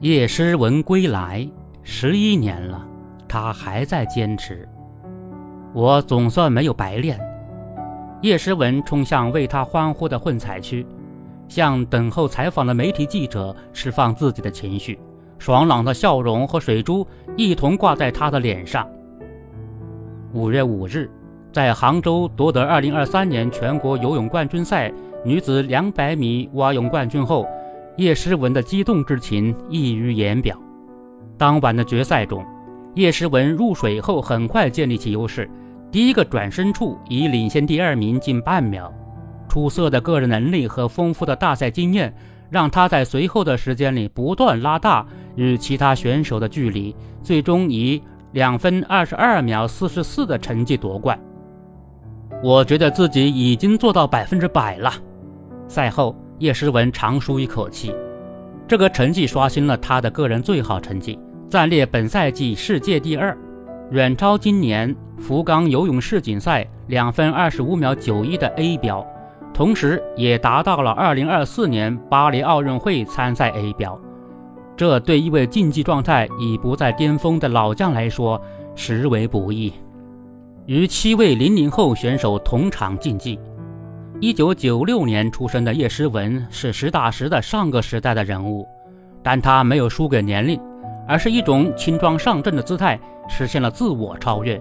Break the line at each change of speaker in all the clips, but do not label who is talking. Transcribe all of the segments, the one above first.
叶诗文归来十一年了，他还在坚持。我总算没有白练。叶诗文冲向为他欢呼的混采区，向等候采访的媒体记者释放自己的情绪，爽朗的笑容和水珠一同挂在他的脸上。五月五日，在杭州夺得二零二三年全国游泳冠军赛女子两百米蛙泳冠军后。叶诗文的激动之情溢于言表。当晚的决赛中，叶诗文入水后很快建立起优势，第一个转身处已领先第二名近半秒。出色的个人能力和丰富的大赛经验，让他在随后的时间里不断拉大与其他选手的距离，最终以两分二十二秒四十四的成绩夺冠。我觉得自己已经做到百分之百了。赛后。叶诗文长舒一口气，这个成绩刷新了他的个人最好成绩，暂列本赛季世界第二，远超今年福冈游泳世锦赛两分二十五秒九一的 A 标，同时也达到了二零二四年巴黎奥运会参赛 A 标。这对一位竞技状态已不在巅峰的老将来说，实为不易。与七位零零后选手同场竞技。一九九六年出生的叶诗文是实打实的上个时代的人物，但他没有输给年龄，而是一种轻装上阵的姿态，实现了自我超越。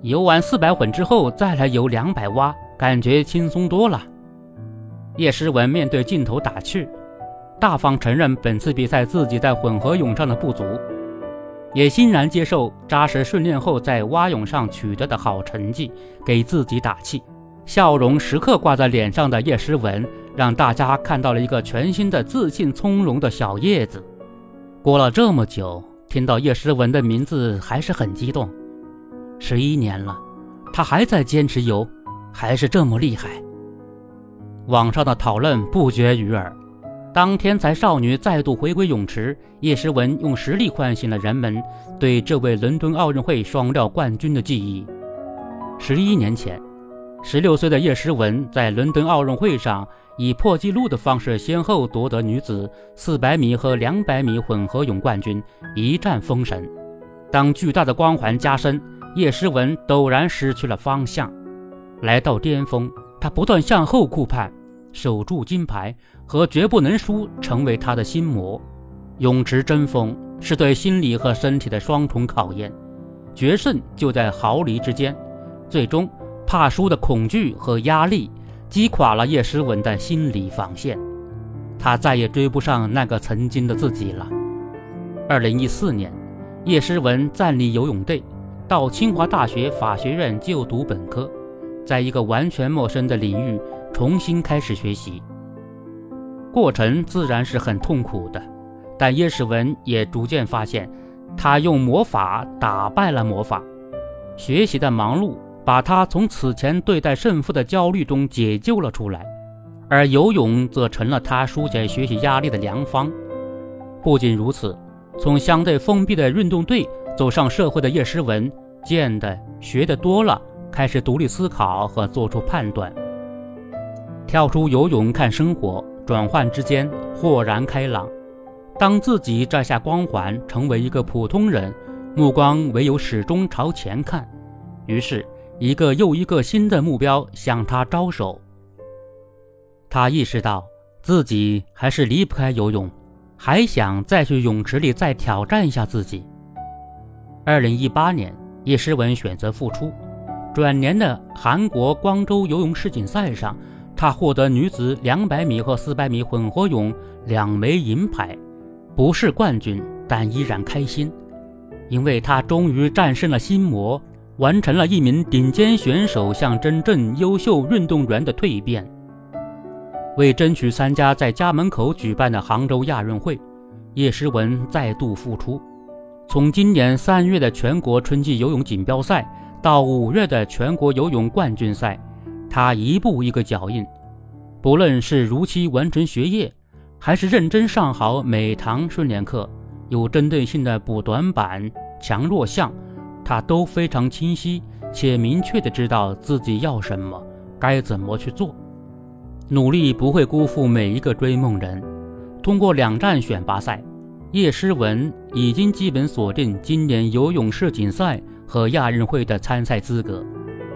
游完四百混之后，再来游两百蛙，感觉轻松多了。叶诗文面对镜头打趣，大方承认本次比赛自己在混合泳上的不足，也欣然接受扎实训练后在蛙泳上取得的好成绩，给自己打气。笑容时刻挂在脸上的叶诗文，让大家看到了一个全新的、自信从容的小叶子。过了这么久，听到叶诗文的名字还是很激动。十一年了，他还在坚持游，还是这么厉害。网上的讨论不绝于耳。当天才少女再度回归泳池，叶诗文用实力唤醒了人们对这位伦敦奥运会双料冠军的记忆。十一年前。十六岁的叶诗文在伦敦奥运会上以破纪录的方式先后夺得女子四百米和两百米混合泳冠军，一战封神。当巨大的光环加深，叶诗文陡然失去了方向。来到巅峰，她不断向后顾盼，守住金牌和绝不能输成为他的心魔。泳池争锋是对心理和身体的双重考验，决胜就在毫厘之间。最终。怕输的恐惧和压力击垮了叶诗文的心理防线，他再也追不上那个曾经的自己了。二零一四年，叶诗文暂离游泳队，到清华大学法学院就读本科，在一个完全陌生的领域重新开始学习。过程自然是很痛苦的，但叶诗文也逐渐发现，他用魔法打败了魔法，学习的忙碌。把他从此前对待胜负的焦虑中解救了出来，而游泳则成了他疏解学习压力的良方。不仅如此，从相对封闭的运动队走上社会的叶诗文，见的学的多了，开始独立思考和做出判断。跳出游泳看生活，转换之间豁然开朗。当自己摘下光环，成为一个普通人，目光唯有始终朝前看。于是。一个又一个新的目标向他招手。他意识到自己还是离不开游泳，还想再去泳池里再挑战一下自己。二零一八年，叶诗文选择复出。转年的韩国光州游泳世锦赛上，她获得女子两百米和四百米混合泳两枚银牌，不是冠军，但依然开心，因为她终于战胜了心魔。完成了一名顶尖选手向真正优秀运动员的蜕变。为争取参加在家门口举办的杭州亚运会，叶诗文再度复出。从今年三月的全国春季游泳锦标赛到五月的全国游泳冠军赛，他一步一个脚印。不论是如期完成学业，还是认真上好每堂训练课，有针对性的补短板、强弱项。他都非常清晰且明确地知道自己要什么，该怎么去做。努力不会辜负每一个追梦人。通过两站选拔赛，叶诗文已经基本锁定今年游泳世锦赛和亚运会的参赛资格，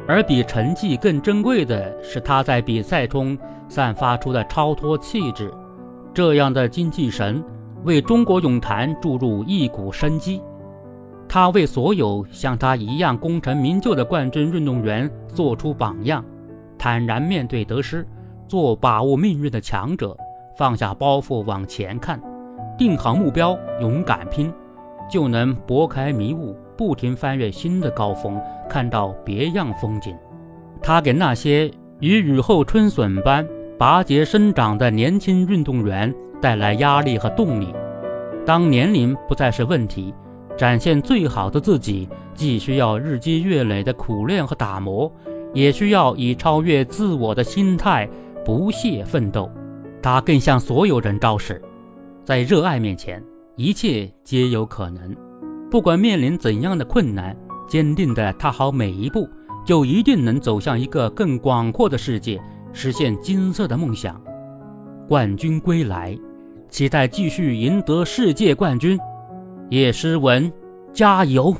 而比成绩更珍贵的是他在比赛中散发出的超脱气质。这样的精气神为中国泳坛注入一股生机。他为所有像他一样功成名就的冠军运动员做出榜样，坦然面对得失，做把握命运的强者，放下包袱往前看。定好目标，勇敢拼，就能拨开迷雾，不停翻越新的高峰，看到别样风景。他给那些如雨后春笋般拔节生长的年轻运动员带来压力和动力。当年龄不再是问题，展现最好的自己，既需要日积月累的苦练和打磨，也需要以超越自我的心态不懈奋斗。他更向所有人昭示。在热爱面前，一切皆有可能。不管面临怎样的困难，坚定地踏好每一步，就一定能走向一个更广阔的世界，实现金色的梦想。冠军归来，期待继续赢得世界冠军。叶诗文，加油！